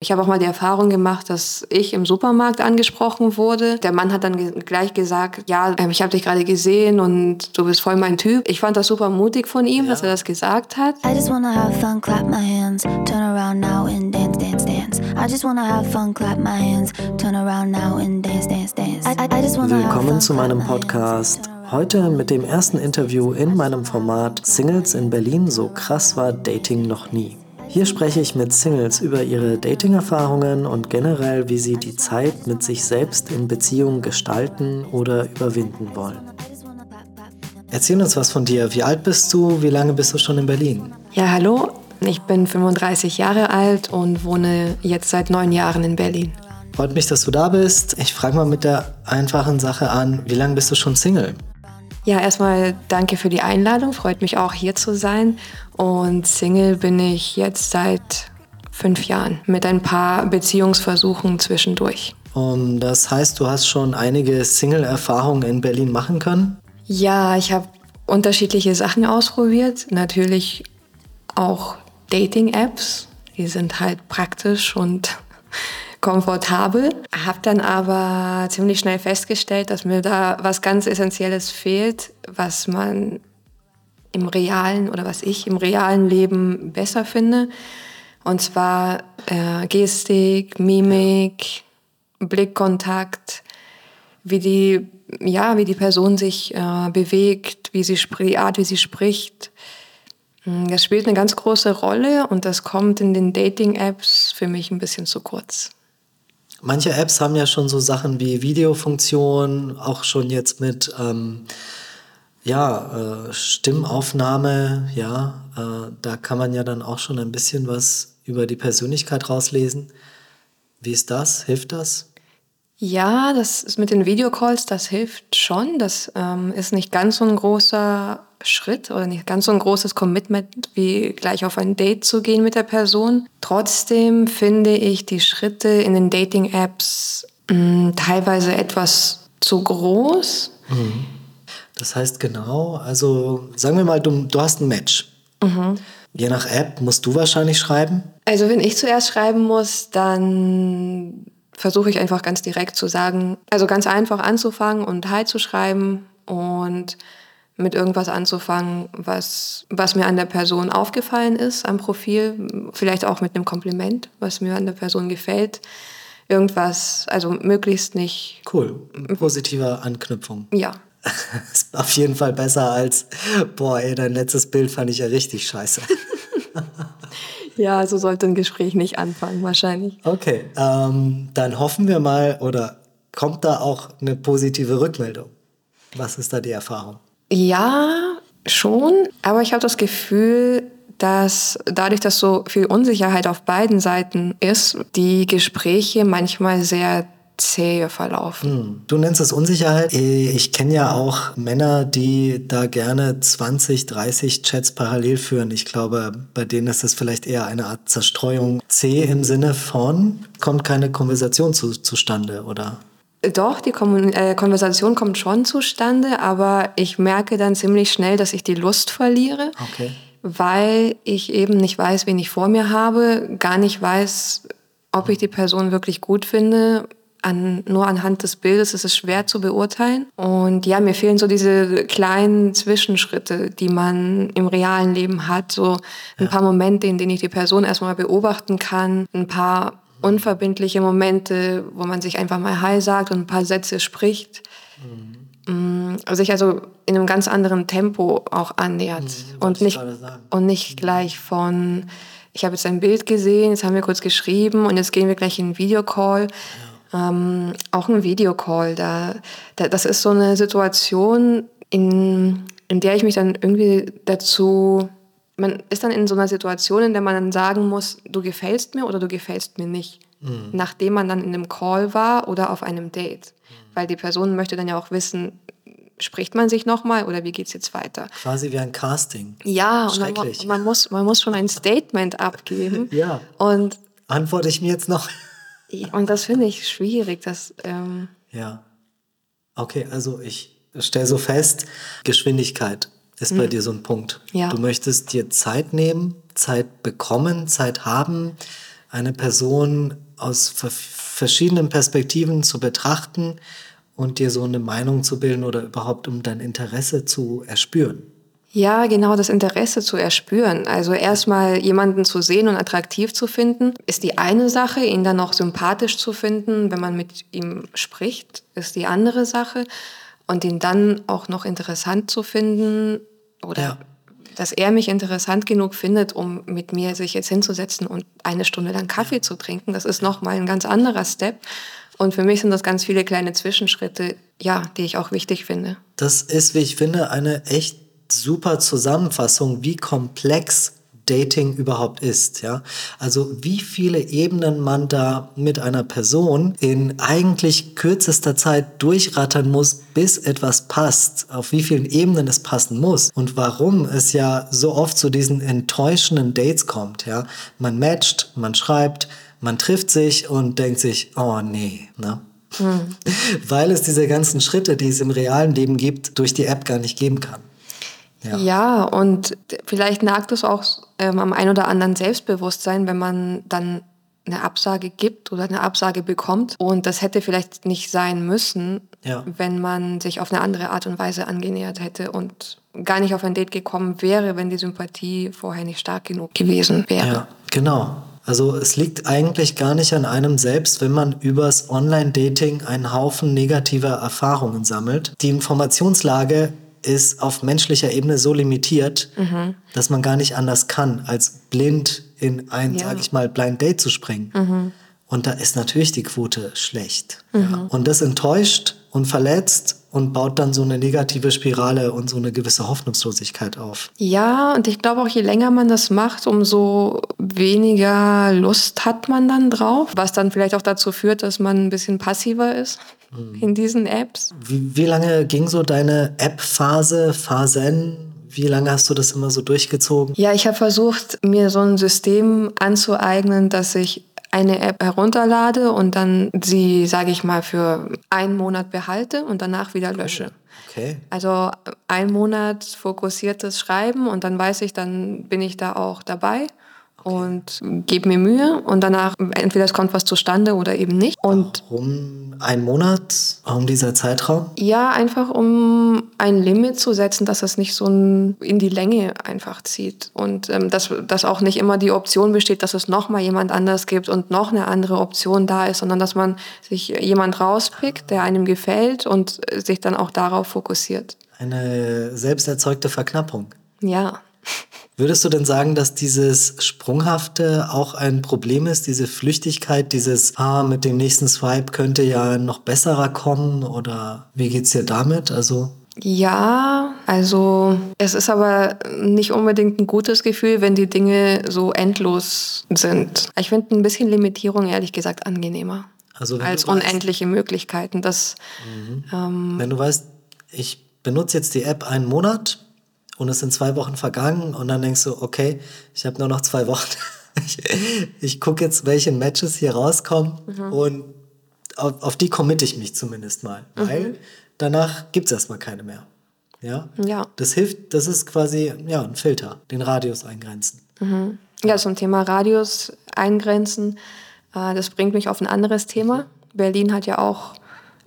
Ich habe auch mal die Erfahrung gemacht, dass ich im Supermarkt angesprochen wurde. Der Mann hat dann gleich gesagt, ja, ähm, ich habe dich gerade gesehen und du bist voll mein Typ. Ich fand das super mutig von ihm, ja. dass er das gesagt hat. I just wanna have fun, clap my hands, turn around now and dance, dance, dance. I just wanna have fun, clap my hands, turn around now and dance, dance, dance. I, I, I just wanna Willkommen zu meinem Podcast. Heute mit dem ersten Interview in meinem Format Singles in Berlin, so krass war Dating noch nie. Hier spreche ich mit Singles über ihre Dating-Erfahrungen und generell, wie sie die Zeit mit sich selbst in Beziehungen gestalten oder überwinden wollen. Erzähl uns was von dir. Wie alt bist du? Wie lange bist du schon in Berlin? Ja, hallo. Ich bin 35 Jahre alt und wohne jetzt seit neun Jahren in Berlin. Freut mich, dass du da bist. Ich frage mal mit der einfachen Sache an, wie lange bist du schon Single? Ja, erstmal danke für die Einladung. Freut mich auch hier zu sein. Und Single bin ich jetzt seit fünf Jahren mit ein paar Beziehungsversuchen zwischendurch. Und das heißt, du hast schon einige Single-Erfahrungen in Berlin machen können? Ja, ich habe unterschiedliche Sachen ausprobiert. Natürlich auch Dating-Apps. Die sind halt praktisch und komfortabel. Habe dann aber ziemlich schnell festgestellt, dass mir da was ganz Essentielles fehlt, was man im realen oder was ich im realen Leben besser finde. Und zwar äh, Gestik, Mimik, Blickkontakt, wie die, ja, wie die Person sich äh, bewegt, wie sie die Art, wie sie spricht. Hm, das spielt eine ganz große Rolle und das kommt in den Dating-Apps für mich ein bisschen zu kurz. Manche Apps haben ja schon so Sachen wie Videofunktion, auch schon jetzt mit ähm, ja, äh, Stimmaufnahme, ja, äh, da kann man ja dann auch schon ein bisschen was über die Persönlichkeit rauslesen. Wie ist das? Hilft das? Ja, das ist mit den Videocalls, das hilft schon. Das ähm, ist nicht ganz so ein großer Schritt oder nicht ganz so ein großes Commitment, wie gleich auf ein Date zu gehen mit der Person. Trotzdem finde ich die Schritte in den Dating-Apps hm, teilweise etwas zu groß. Mhm. Das heißt genau, also sagen wir mal, du, du hast ein Match. Mhm. Je nach App musst du wahrscheinlich schreiben. Also wenn ich zuerst schreiben muss, dann versuche ich einfach ganz direkt zu sagen, also ganz einfach anzufangen und Hi zu schreiben und mit irgendwas anzufangen, was, was mir an der Person aufgefallen ist, am Profil, vielleicht auch mit einem Kompliment, was mir an der Person gefällt. Irgendwas, also möglichst nicht. Cool, positive Anknüpfung. Ja. ist auf jeden Fall besser als, boah, ey, dein letztes Bild fand ich ja richtig scheiße. Ja, so sollte ein Gespräch nicht anfangen, wahrscheinlich. Okay, ähm, dann hoffen wir mal, oder kommt da auch eine positive Rückmeldung? Was ist da die Erfahrung? Ja, schon, aber ich habe das Gefühl, dass dadurch, dass so viel Unsicherheit auf beiden Seiten ist, die Gespräche manchmal sehr zähe verlaufen. Hm. Du nennst es Unsicherheit. Ich kenne ja auch Männer, die da gerne 20, 30 Chats parallel führen. Ich glaube, bei denen ist das vielleicht eher eine Art Zerstreuung. C im Sinne von, kommt keine Konversation zu, zustande, oder? Doch, die Kon äh, Konversation kommt schon zustande, aber ich merke dann ziemlich schnell, dass ich die Lust verliere. Okay. Weil ich eben nicht weiß, wen ich vor mir habe, gar nicht weiß, ob ich die Person wirklich gut finde an, nur anhand des Bildes ist es schwer zu beurteilen. Und ja, mir fehlen so diese kleinen Zwischenschritte, die man im realen Leben hat. So ein ja. paar Momente, in denen ich die Person erstmal beobachten kann, ein paar unverbindliche Momente, wo man sich einfach mal Hi sagt und ein paar Sätze spricht. Mhm. Sich also in einem ganz anderen Tempo auch annähert. Mhm, und, nicht, und nicht gleich von, ich habe jetzt ein Bild gesehen, jetzt haben wir kurz geschrieben und jetzt gehen wir gleich in einen Videocall. Ja ähm, auch ein Videocall. Da, da, das ist so eine Situation, in, in der ich mich dann irgendwie dazu, man ist dann in so einer Situation, in der man dann sagen muss, du gefällst mir oder du gefällst mir nicht. Mhm. Nachdem man dann in einem Call war oder auf einem Date. Mhm. Weil die Person möchte dann ja auch wissen, spricht man sich nochmal oder wie geht es jetzt weiter? Quasi wie ein Casting. Ja, und man, man, muss, man muss schon ein Statement abgeben. ja. Und antworte ich mir jetzt noch? Und das finde ich schwierig. Dass, ähm ja. Okay, also ich stelle so fest, Geschwindigkeit ist bei mhm. dir so ein Punkt. Ja. Du möchtest dir Zeit nehmen, Zeit bekommen, Zeit haben, eine Person aus verschiedenen Perspektiven zu betrachten und dir so eine Meinung zu bilden oder überhaupt um dein Interesse zu erspüren. Ja, genau, das Interesse zu erspüren. Also erstmal jemanden zu sehen und attraktiv zu finden, ist die eine Sache. Ihn dann auch sympathisch zu finden, wenn man mit ihm spricht, ist die andere Sache. Und ihn dann auch noch interessant zu finden oder ja. dass er mich interessant genug findet, um mit mir sich jetzt hinzusetzen und eine Stunde lang Kaffee zu trinken, das ist nochmal ein ganz anderer Step. Und für mich sind das ganz viele kleine Zwischenschritte, ja, die ich auch wichtig finde. Das ist, wie ich finde, eine echt super Zusammenfassung, wie komplex Dating überhaupt ist, ja. Also wie viele Ebenen man da mit einer Person in eigentlich kürzester Zeit durchrattern muss, bis etwas passt, auf wie vielen Ebenen es passen muss und warum es ja so oft zu diesen enttäuschenden Dates kommt, ja. Man matcht, man schreibt, man trifft sich und denkt sich, oh nee, ne? Hm. Weil es diese ganzen Schritte, die es im realen Leben gibt, durch die App gar nicht geben kann. Ja, ja und vielleicht nagt es auch ähm, am ein oder anderen Selbstbewusstsein, wenn man dann eine Absage gibt oder eine Absage bekommt. Und das hätte vielleicht nicht sein müssen, ja. wenn man sich auf eine andere Art und Weise angenähert hätte und gar nicht auf ein Date gekommen wäre, wenn die Sympathie vorher nicht stark genug gewesen wäre. Ja, genau. Also es liegt eigentlich gar nicht an einem selbst, wenn man übers Online-Dating einen Haufen negativer Erfahrungen sammelt. Die Informationslage ist auf menschlicher Ebene so limitiert, mhm. dass man gar nicht anders kann, als blind in ein, ja. sag ich mal, Blind Date zu springen. Mhm. Und da ist natürlich die Quote schlecht. Mhm. Ja. Und das enttäuscht und verletzt und baut dann so eine negative Spirale und so eine gewisse Hoffnungslosigkeit auf. Ja, und ich glaube auch, je länger man das macht, umso weniger Lust hat man dann drauf, was dann vielleicht auch dazu führt, dass man ein bisschen passiver ist mhm. in diesen Apps. Wie, wie lange ging so deine App-Phase, Phasen? Wie lange hast du das immer so durchgezogen? Ja, ich habe versucht, mir so ein System anzueignen, dass ich eine App herunterlade und dann sie, sage ich mal, für einen Monat behalte und danach wieder lösche. Okay. Also ein Monat fokussiertes Schreiben und dann weiß ich, dann bin ich da auch dabei und gebe mir Mühe und danach entweder es kommt was zustande oder eben nicht. Und Warum ein Monat? Warum dieser Zeitraum? Ja, einfach um ein Limit zu setzen, dass es nicht so in die Länge einfach zieht und ähm, dass, dass auch nicht immer die Option besteht, dass es noch mal jemand anders gibt und noch eine andere Option da ist, sondern dass man sich jemand rauspickt, der einem gefällt und sich dann auch darauf fokussiert. Eine selbst erzeugte Verknappung. Ja. Würdest du denn sagen, dass dieses Sprunghafte auch ein Problem ist, diese Flüchtigkeit, dieses, ah, mit dem nächsten Swipe könnte ja noch besserer kommen oder wie geht's dir damit? Also ja, also es ist aber nicht unbedingt ein gutes Gefühl, wenn die Dinge so endlos sind. Ich finde ein bisschen Limitierung ehrlich gesagt angenehmer also als unendliche weißt, Möglichkeiten. Das, mhm. ähm, wenn du weißt, ich benutze jetzt die App einen Monat, und es sind zwei Wochen vergangen und dann denkst du, okay, ich habe nur noch zwei Wochen. ich, ich gucke jetzt, welche Matches hier rauskommen mhm. und auf, auf, die committe ich mich zumindest mal, mhm. weil danach gibt es erstmal keine mehr. Ja? ja. Das hilft, das ist quasi ja, ein Filter, den Radius eingrenzen. Mhm. Ja, zum Thema Radius eingrenzen, äh, das bringt mich auf ein anderes Thema. Berlin hat ja auch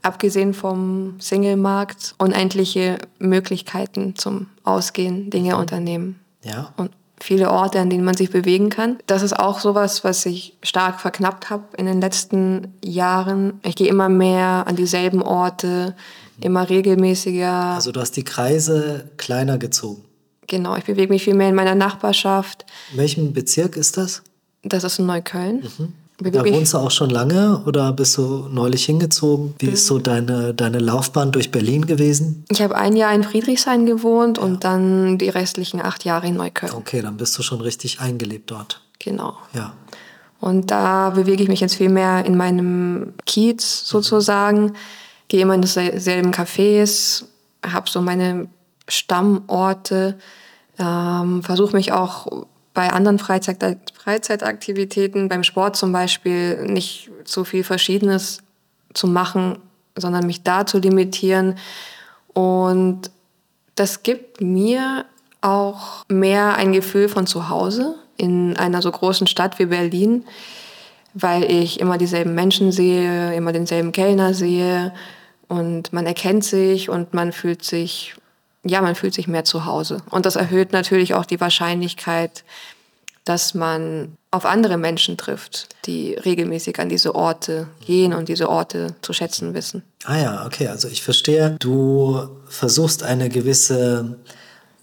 abgesehen vom Single-Markt, unendliche Möglichkeiten zum Ausgehen, Dinge unternehmen. Ja. Und viele Orte, an denen man sich bewegen kann. Das ist auch sowas, was ich stark verknappt habe in den letzten Jahren. Ich gehe immer mehr an dieselben Orte, immer regelmäßiger. Also du hast die Kreise kleiner gezogen. Genau, ich bewege mich viel mehr in meiner Nachbarschaft. In welchem Bezirk ist das? Das ist in Neukölln. Mhm. Da wohnst du auch schon lange oder bist du neulich hingezogen? Wie ist so deine, deine Laufbahn durch Berlin gewesen? Ich habe ein Jahr in Friedrichshain gewohnt ja. und dann die restlichen acht Jahre in Neukölln. Okay, dann bist du schon richtig eingelebt dort. Genau. Ja. Und da bewege ich mich jetzt viel mehr in meinem Kiez sozusagen, mhm. gehe immer in dieselben Cafés, habe so meine Stammorte, ähm, versuche mich auch bei anderen Freizeit Freizeitaktivitäten, beim Sport zum Beispiel, nicht so viel Verschiedenes zu machen, sondern mich da zu limitieren. Und das gibt mir auch mehr ein Gefühl von zu Hause in einer so großen Stadt wie Berlin. weil ich immer dieselben Menschen sehe, immer denselben Kellner sehe und man erkennt sich und man fühlt sich, ja, man fühlt sich mehr zu Hause. Und das erhöht natürlich auch die Wahrscheinlichkeit, dass man auf andere Menschen trifft, die regelmäßig an diese Orte gehen und diese Orte zu schätzen wissen. Ah ja, okay, also ich verstehe, du versuchst eine gewisse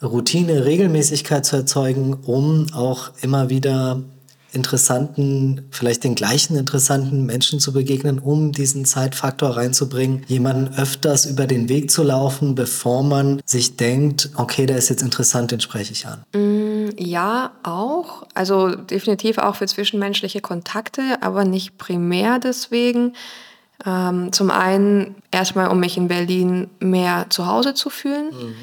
Routine, Regelmäßigkeit zu erzeugen, um auch immer wieder interessanten, vielleicht den gleichen interessanten Menschen zu begegnen, um diesen Zeitfaktor reinzubringen, jemanden öfters über den Weg zu laufen, bevor man sich denkt, okay, der ist jetzt interessant, den spreche ich an. Mm, ja, auch. Also definitiv auch für zwischenmenschliche Kontakte, aber nicht primär deswegen. Ähm, zum einen erstmal, um mich in Berlin mehr zu Hause zu fühlen. Mhm.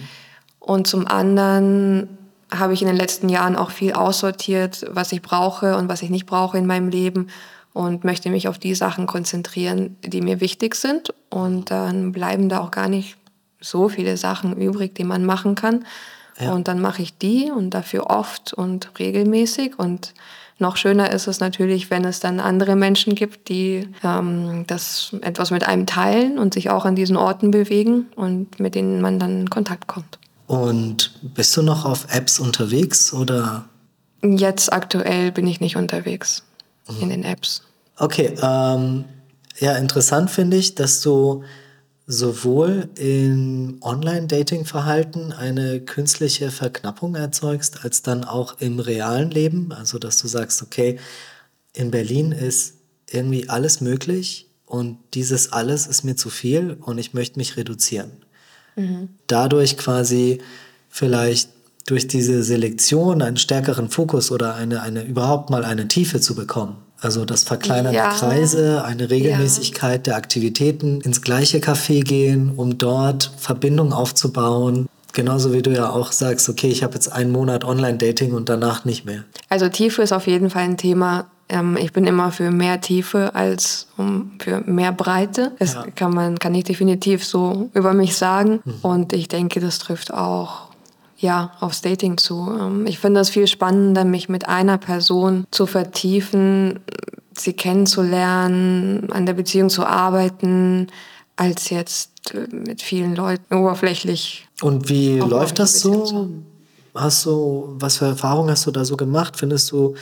Und zum anderen habe ich in den letzten Jahren auch viel aussortiert, was ich brauche und was ich nicht brauche in meinem Leben und möchte mich auf die Sachen konzentrieren, die mir wichtig sind. Und dann bleiben da auch gar nicht so viele Sachen übrig, die man machen kann. Ja. Und dann mache ich die und dafür oft und regelmäßig. Und noch schöner ist es natürlich, wenn es dann andere Menschen gibt, die ähm, das etwas mit einem teilen und sich auch an diesen Orten bewegen und mit denen man dann in Kontakt kommt. Und bist du noch auf Apps unterwegs oder? Jetzt aktuell bin ich nicht unterwegs mhm. in den Apps. Okay, ähm, ja, interessant finde ich, dass du sowohl im Online-Dating-Verhalten eine künstliche Verknappung erzeugst, als dann auch im realen Leben. Also, dass du sagst, okay, in Berlin ist irgendwie alles möglich und dieses alles ist mir zu viel und ich möchte mich reduzieren. Mhm. Dadurch quasi vielleicht durch diese Selektion einen stärkeren Fokus oder eine, eine überhaupt mal eine Tiefe zu bekommen. Also das Verkleinern ja. der Kreise, eine Regelmäßigkeit ja. der Aktivitäten, ins gleiche Café gehen, um dort Verbindung aufzubauen. Genauso wie du ja auch sagst, okay, ich habe jetzt einen Monat Online-Dating und danach nicht mehr. Also Tiefe ist auf jeden Fall ein Thema, ähm, ich bin immer für mehr Tiefe als um, für mehr Breite. Das ja. kann man kann ich definitiv so über mich sagen. Mhm. Und ich denke, das trifft auch ja, aufs Dating zu. Ähm, ich finde es viel spannender, mich mit einer Person zu vertiefen, sie kennenzulernen, an der Beziehung zu arbeiten, als jetzt äh, mit vielen Leuten oberflächlich. Und wie läuft das so? Hast du, was für Erfahrungen hast du da so gemacht? Findest du,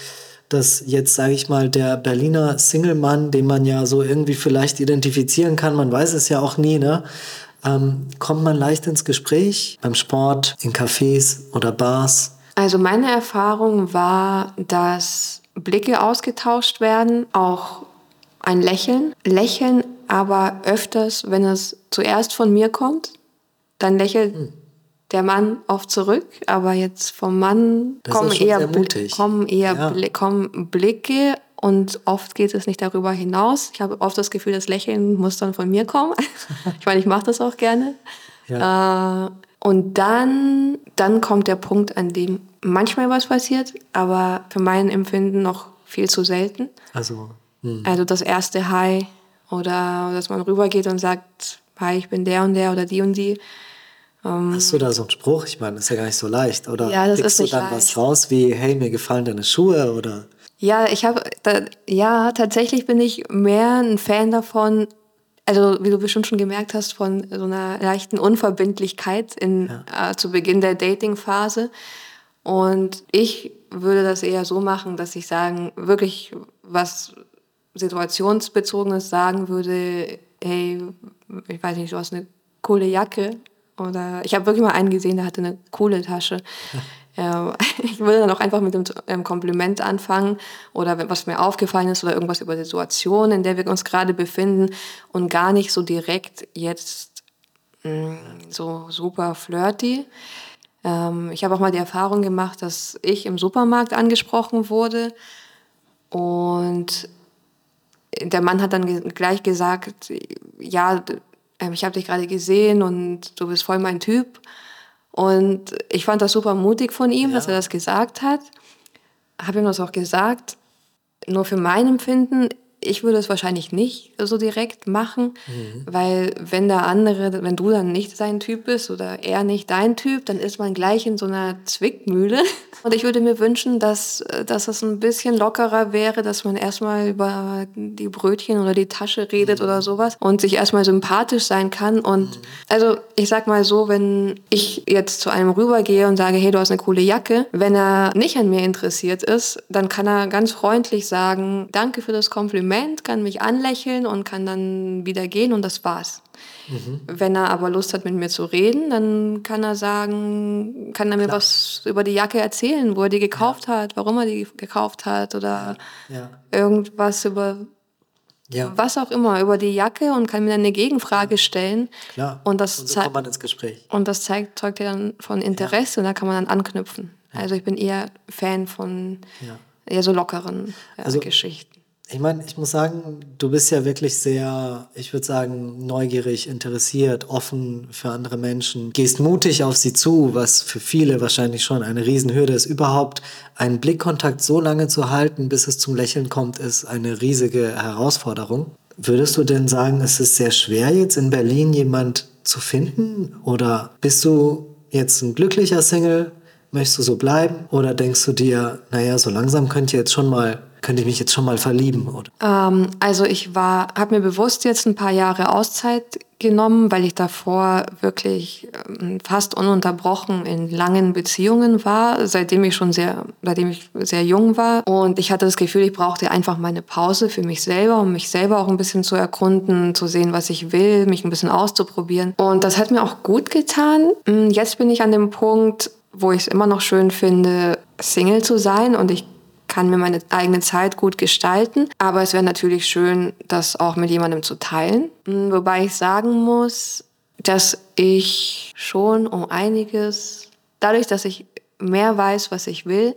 dass jetzt, sage ich mal, der Berliner Single-Mann, den man ja so irgendwie vielleicht identifizieren kann, man weiß es ja auch nie, ne? Ähm, kommt man leicht ins Gespräch beim Sport, in Cafés oder Bars? Also meine Erfahrung war, dass Blicke ausgetauscht werden, auch ein Lächeln. Lächeln aber öfters, wenn es zuerst von mir kommt, dann lächelt hm der Mann oft zurück, aber jetzt vom Mann kommen eher, kommen eher ja. Bl kommen Blicke und oft geht es nicht darüber hinaus. Ich habe oft das Gefühl, das Lächeln muss dann von mir kommen. ich meine, ich mache das auch gerne. Ja. Äh, und dann, dann kommt der Punkt, an dem manchmal was passiert, aber für mein Empfinden noch viel zu selten. Also, hm. also das erste Hi oder dass man rübergeht und sagt, Hi, ich bin der und der oder die und die. Ähm, Hast du da so einen Spruch? Ich meine, das ist ja gar nicht so leicht. Oder ja, das ist du dann leicht. was raus wie, hey, mir gefallen deine Schuhe oder? Ja, ich habe, ja, tatsächlich bin ich mehr ein Fan davon, also wie du bestimmt schon gemerkt hast, von so einer leichten Unverbindlichkeit in, ja. äh, zu Beginn der Dating-Phase. Und ich würde das eher so machen, dass ich sagen, wirklich was situationsbezogenes sagen würde, hey, ich weiß nicht, du hast eine coole Jacke, oder ich habe wirklich mal einen gesehen, der hatte eine coole Tasche. Ja, ich würde dann auch einfach mit einem ähm, Kompliment anfangen oder was mir aufgefallen ist oder irgendwas über die Situation, in der wir uns gerade befinden und gar nicht so direkt jetzt mh, mm, so super flirty. Ähm, ich habe auch mal die Erfahrung gemacht, dass ich im Supermarkt angesprochen wurde und der Mann hat dann gleich gesagt, ja, ich habe dich gerade gesehen und du bist voll mein Typ. Und ich fand das super mutig von ihm, ja. dass er das gesagt hat. Habe ihm das auch gesagt. Nur für mein Empfinden ich würde es wahrscheinlich nicht so direkt machen, mhm. weil wenn der andere, wenn du dann nicht sein Typ bist oder er nicht dein Typ, dann ist man gleich in so einer Zwickmühle. Und ich würde mir wünschen, dass, dass es ein bisschen lockerer wäre, dass man erstmal über die Brötchen oder die Tasche redet mhm. oder sowas und sich erstmal sympathisch sein kann. Und mhm. also ich sag mal so, wenn ich jetzt zu einem rübergehe und sage, hey, du hast eine coole Jacke, wenn er nicht an mir interessiert ist, dann kann er ganz freundlich sagen, danke für das Kompliment, kann mich anlächeln und kann dann wieder gehen und das war's. Mhm. Wenn er aber Lust hat, mit mir zu reden, dann kann er sagen, kann er mir Klar. was über die Jacke erzählen, wo er die gekauft ja. hat, warum er die gekauft hat oder ja. irgendwas über ja. was auch immer über die Jacke und kann mir dann eine Gegenfrage stellen. Klar. Und das und so kommt man ins Gespräch. Und das zeigt, zeugt ja dann von Interesse und da kann man dann anknüpfen. Also ich bin eher Fan von eher so lockeren also, Geschichten. Ich meine, ich muss sagen, du bist ja wirklich sehr, ich würde sagen, neugierig, interessiert, offen für andere Menschen, gehst mutig auf sie zu, was für viele wahrscheinlich schon eine Riesenhürde ist. Überhaupt einen Blickkontakt so lange zu halten, bis es zum Lächeln kommt, ist eine riesige Herausforderung. Würdest du denn sagen, es ist sehr schwer, jetzt in Berlin jemand zu finden? Oder bist du jetzt ein glücklicher Single? Möchtest du so bleiben? Oder denkst du dir, naja, so langsam könnt ihr jetzt schon mal könnte ich mich jetzt schon mal verlieben? Oder? Ähm, also ich war, habe mir bewusst jetzt ein paar Jahre Auszeit genommen, weil ich davor wirklich ähm, fast ununterbrochen in langen Beziehungen war, seitdem ich schon sehr, seitdem ich sehr jung war. Und ich hatte das Gefühl, ich brauchte einfach meine Pause für mich selber, um mich selber auch ein bisschen zu erkunden, zu sehen, was ich will, mich ein bisschen auszuprobieren. Und das hat mir auch gut getan. Hm, jetzt bin ich an dem Punkt, wo ich es immer noch schön finde, Single zu sein und ich kann mir meine eigene Zeit gut gestalten. Aber es wäre natürlich schön, das auch mit jemandem zu teilen. Hm, wobei ich sagen muss, dass ich schon um einiges, dadurch, dass ich mehr weiß, was ich will,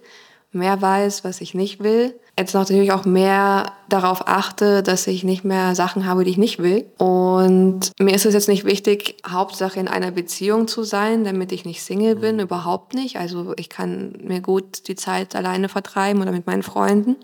mehr weiß, was ich nicht will, jetzt natürlich auch mehr darauf achte, dass ich nicht mehr Sachen habe, die ich nicht will. Und mir ist es jetzt nicht wichtig, Hauptsache in einer Beziehung zu sein, damit ich nicht Single bin, mhm. überhaupt nicht. Also ich kann mir gut die Zeit alleine vertreiben oder mit meinen Freunden.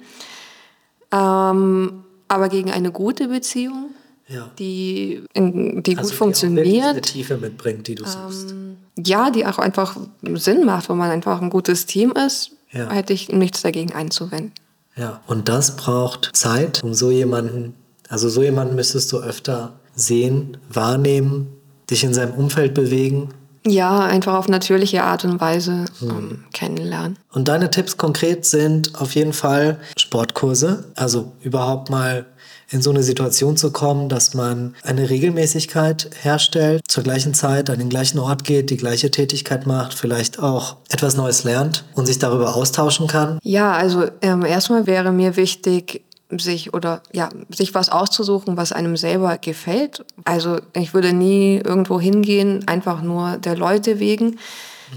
Ähm, aber gegen eine gute Beziehung, ja. die, in, die also gut die funktioniert. Die eine Tiefe mitbringt, die du suchst. Ähm, ja, die auch einfach Sinn macht, wo man einfach ein gutes Team ist, ja. hätte ich nichts dagegen einzuwenden. Ja, und das braucht Zeit, um so jemanden, also so jemanden müsstest du öfter sehen, wahrnehmen, dich in seinem Umfeld bewegen. Ja, einfach auf natürliche Art und Weise hm. um, kennenlernen. Und deine Tipps konkret sind auf jeden Fall Sportkurse, also überhaupt mal in so eine Situation zu kommen, dass man eine Regelmäßigkeit herstellt, zur gleichen Zeit an den gleichen Ort geht, die gleiche Tätigkeit macht, vielleicht auch etwas Neues lernt und sich darüber austauschen kann? Ja, also ähm, erstmal wäre mir wichtig, sich oder ja, sich was auszusuchen, was einem selber gefällt. Also ich würde nie irgendwo hingehen, einfach nur der Leute wegen.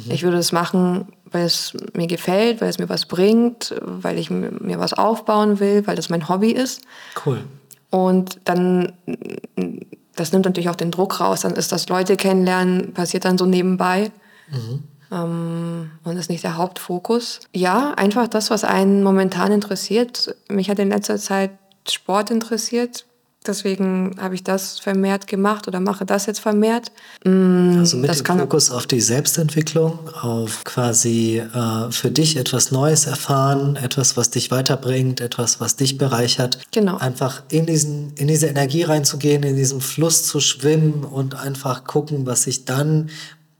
Mhm. Ich würde es machen, weil es mir gefällt, weil es mir was bringt, weil ich mir was aufbauen will, weil das mein Hobby ist. Cool. Und dann, das nimmt natürlich auch den Druck raus. Dann ist das Leute kennenlernen, passiert dann so nebenbei. Mhm. Ähm, und ist nicht der Hauptfokus. Ja, einfach das, was einen momentan interessiert. Mich hat in letzter Zeit Sport interessiert. Deswegen habe ich das vermehrt gemacht oder mache das jetzt vermehrt. Mm, also mit dem Fokus auf die Selbstentwicklung, auf quasi äh, für dich etwas Neues erfahren, etwas, was dich weiterbringt, etwas, was dich bereichert. Genau. Einfach in, diesen, in diese Energie reinzugehen, in diesem Fluss zu schwimmen und einfach gucken, was sich dann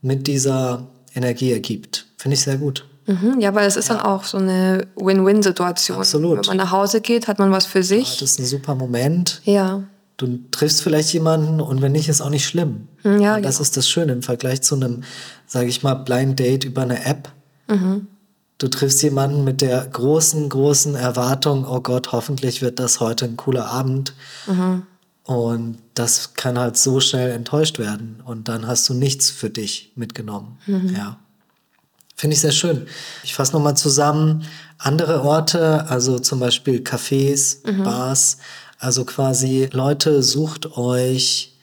mit dieser Energie ergibt. Finde ich sehr gut. Mhm, ja, weil es ist ja. dann auch so eine Win-Win-Situation. Absolut. Wenn man nach Hause geht, hat man was für sich. Ja, das ist ein super Moment. Ja. Du triffst vielleicht jemanden und wenn nicht, ist auch nicht schlimm. Mhm, ja, das genau. ist das Schöne im Vergleich zu einem, sage ich mal, Blind Date über eine App. Mhm. Du triffst jemanden mit der großen, großen Erwartung, oh Gott, hoffentlich wird das heute ein cooler Abend. Mhm. Und das kann halt so schnell enttäuscht werden. Und dann hast du nichts für dich mitgenommen. Mhm. Ja. Finde ich sehr schön. Ich fasse nochmal zusammen. Andere Orte, also zum Beispiel Cafés, mhm. Bars, also quasi Leute, sucht euch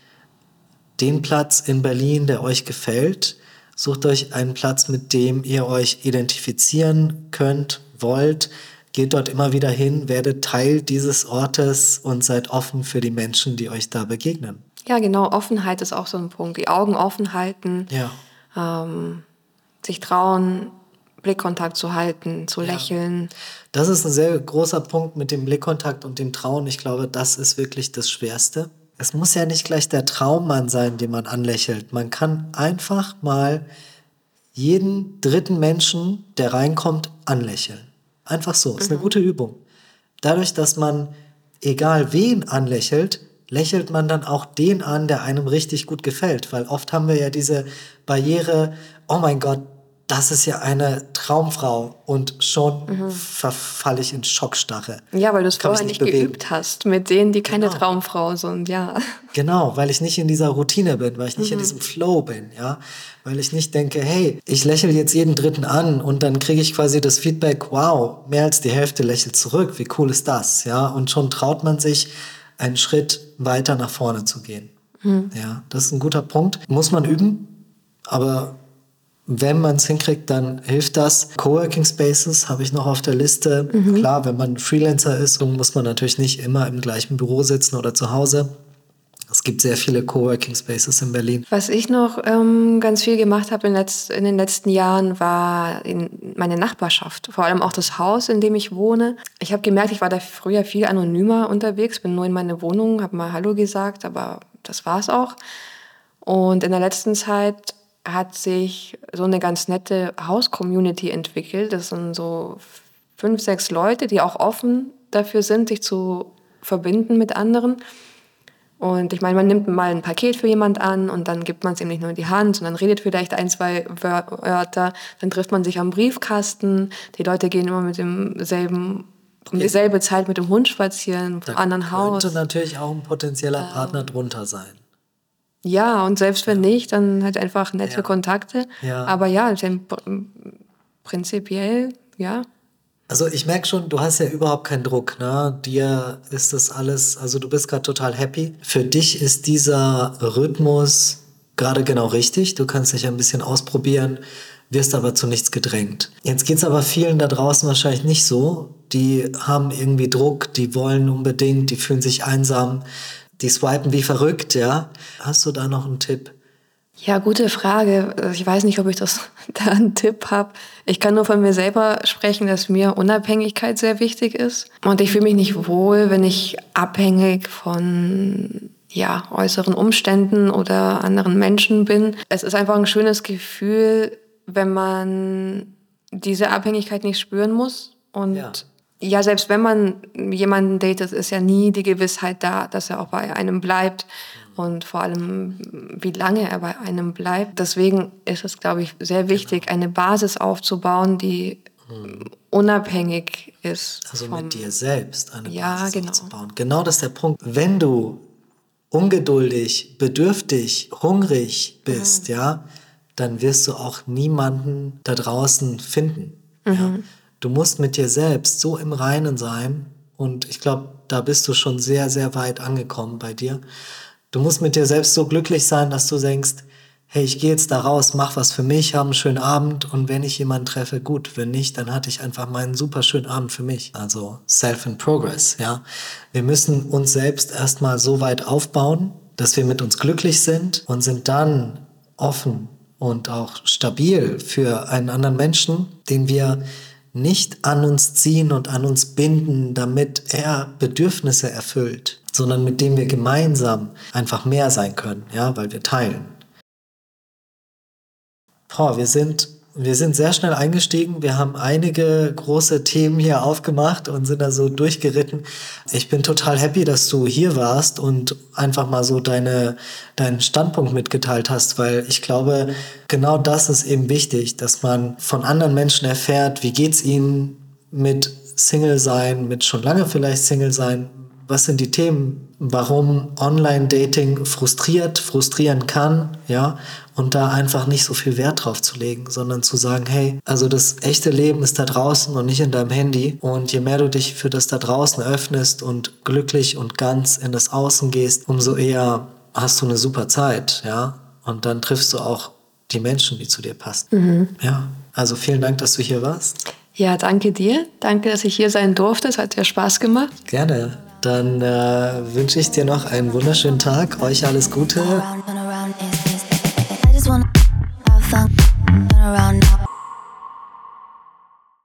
den Platz in Berlin, der euch gefällt. Sucht euch einen Platz, mit dem ihr euch identifizieren könnt, wollt. geht dort immer wieder hin, werdet Teil dieses Ortes und seid offen für die Menschen, die euch da begegnen. Ja, genau. Offenheit ist auch so ein Punkt. Die Augen offen halten, Ja. ähm, sich trauen, Blickkontakt zu halten, zu lächeln. Das ist ein sehr großer Punkt mit dem Blickkontakt und dem Trauen. Ich glaube, das ist wirklich das Schwerste. Es muss ja nicht gleich der Traummann sein, den man anlächelt. Man kann einfach mal jeden dritten Menschen, der reinkommt, anlächeln. Einfach so. Ist eine gute Übung. Dadurch, dass man egal wen anlächelt, lächelt man dann auch den an, der einem richtig gut gefällt. Weil oft haben wir ja diese Barriere, oh mein Gott, das ist ja eine Traumfrau und schon verfalle ich in Schockstarre. Ja, weil du es vorher nicht bewegen. geübt hast mit denen, die keine Genau. Traumfrau sind. Ja. Genau, weil ich nicht in dieser Routine bin, weil ich nicht in diesem Flow bin, ja. Weil ich nicht denke, hey, ich lächle jetzt jeden Dritten an und dann kriege ich quasi das Feedback, wow, mehr als die Hälfte lächelt zurück, wie cool ist das, ja. Und schon traut man sich, einen Schritt weiter nach vorne zu gehen. Ja, das ist ein guter Punkt. Muss man üben, aber wenn man es hinkriegt, dann hilft das. Coworking Spaces habe ich noch auf der Liste. Klar, wenn man Freelancer ist, muss man natürlich nicht immer im gleichen Büro sitzen oder zu Hause. Es gibt sehr viele Coworking Spaces in Berlin. Was ich noch ähm, ganz viel gemacht habe in, in den letzten Jahren, war in meine Nachbarschaft. Vor allem auch das Haus, in dem ich wohne. Ich habe gemerkt, ich war da früher viel anonymer unterwegs, bin nur in meine Wohnung, habe mal Hallo gesagt, aber das war's auch. Und in der letzten Zeit hat sich so eine ganz nette Haus-Community entwickelt. Das sind so fünf, sechs Leute, die auch offen dafür sind, sich zu verbinden mit anderen. Und ich meine, man nimmt mal ein Paket für jemand an und dann gibt man es ihm nicht nur in die Hand, sondern redet vielleicht ein, zwei Wör- Wörter. Dann trifft man sich am Briefkasten. Die Leute gehen immer mit demselben, um dieselbe Zeit mit dem Hund spazieren, Da anderen Haus. könnte natürlich auch ein potenzieller Partner drunter sein. Ja, und selbst wenn nicht, dann halt einfach nette Ja. Kontakte. Ja. Aber ja, prinzipiell, ja. Also ich merke schon, du hast ja überhaupt keinen Druck, ne? Dir ist das alles, also du bist gerade total happy. Für dich ist dieser Rhythmus gerade genau richtig. Du kannst dich ein bisschen ausprobieren, wirst aber zu nichts gedrängt. Jetzt geht's aber vielen da draußen wahrscheinlich nicht so. Die haben irgendwie Druck, die wollen unbedingt, die fühlen sich einsam, die swipen wie verrückt, ja? Hast du da noch einen Tipp? Ja, gute Frage. Ich weiß nicht, ob ich das da einen Tipp habe. Ich kann nur von mir selber sprechen, dass mir Unabhängigkeit sehr wichtig ist. Und ich fühle mich nicht wohl, wenn ich abhängig von ja, äußeren Umständen oder anderen Menschen bin. Es ist einfach ein schönes Gefühl, wenn man diese Abhängigkeit nicht spüren muss. Und Ja. ja, selbst wenn man jemanden datet, ist ja nie die Gewissheit da, dass er auch bei einem bleibt und vor allem, wie lange er bei einem bleibt. Deswegen ist es, glaube ich, sehr wichtig, eine Basis aufzubauen, die unabhängig ist. Also vom- mit dir selbst eine Ja, Basis genau. aufzubauen. Genau das ist der Punkt. Wenn du ungeduldig, bedürftig, hungrig bist, ja, dann wirst du auch niemanden da draußen finden. Ja. Du musst mit dir selbst so im Reinen sein und ich glaube, da bist du schon sehr, sehr weit angekommen bei dir. Du musst mit dir selbst so glücklich sein, dass du denkst, hey, ich gehe jetzt da raus, mach was für mich, habe einen schönen Abend und wenn ich jemanden treffe, gut, wenn nicht, dann hatte ich einfach meinen super schönen Abend für mich. Also Self in Progress, ja. Wir müssen uns selbst erstmal so weit aufbauen, dass wir mit uns glücklich sind und sind dann offen und auch stabil für einen anderen Menschen, den wir nicht an uns ziehen und an uns binden, damit er Bedürfnisse erfüllt, sondern mit dem wir gemeinsam einfach mehr sein können, ja, weil wir teilen. Boah, wir sind, wir sind sehr schnell eingestiegen. Wir haben einige große Themen hier aufgemacht und sind da so durchgeritten. Ich bin total happy, dass du hier warst und einfach mal so deine, deinen Standpunkt mitgeteilt hast, weil ich glaube, genau das ist eben wichtig, dass man von anderen Menschen erfährt, wie geht's ihnen mit Single sein, mit schon lange vielleicht Single sein, was sind die Themen, warum Online-Dating frustriert, frustrieren kann, ja, und da einfach nicht so viel Wert drauf zu legen, sondern zu sagen, hey, also das echte Leben ist da draußen und nicht in deinem Handy. Und je mehr du dich für das da draußen öffnest und glücklich und ganz in das Außen gehst, umso eher hast du eine super Zeit, ja. Und dann triffst du auch die Menschen, die zu dir passen. Ja. Also vielen Dank, dass du hier warst. Ja, danke dir. Danke, dass ich hier sein durfte. Es hat sehr Spaß gemacht. Gerne. Dann äh, wünsche ich dir noch einen wunderschönen Tag. Euch alles Gute.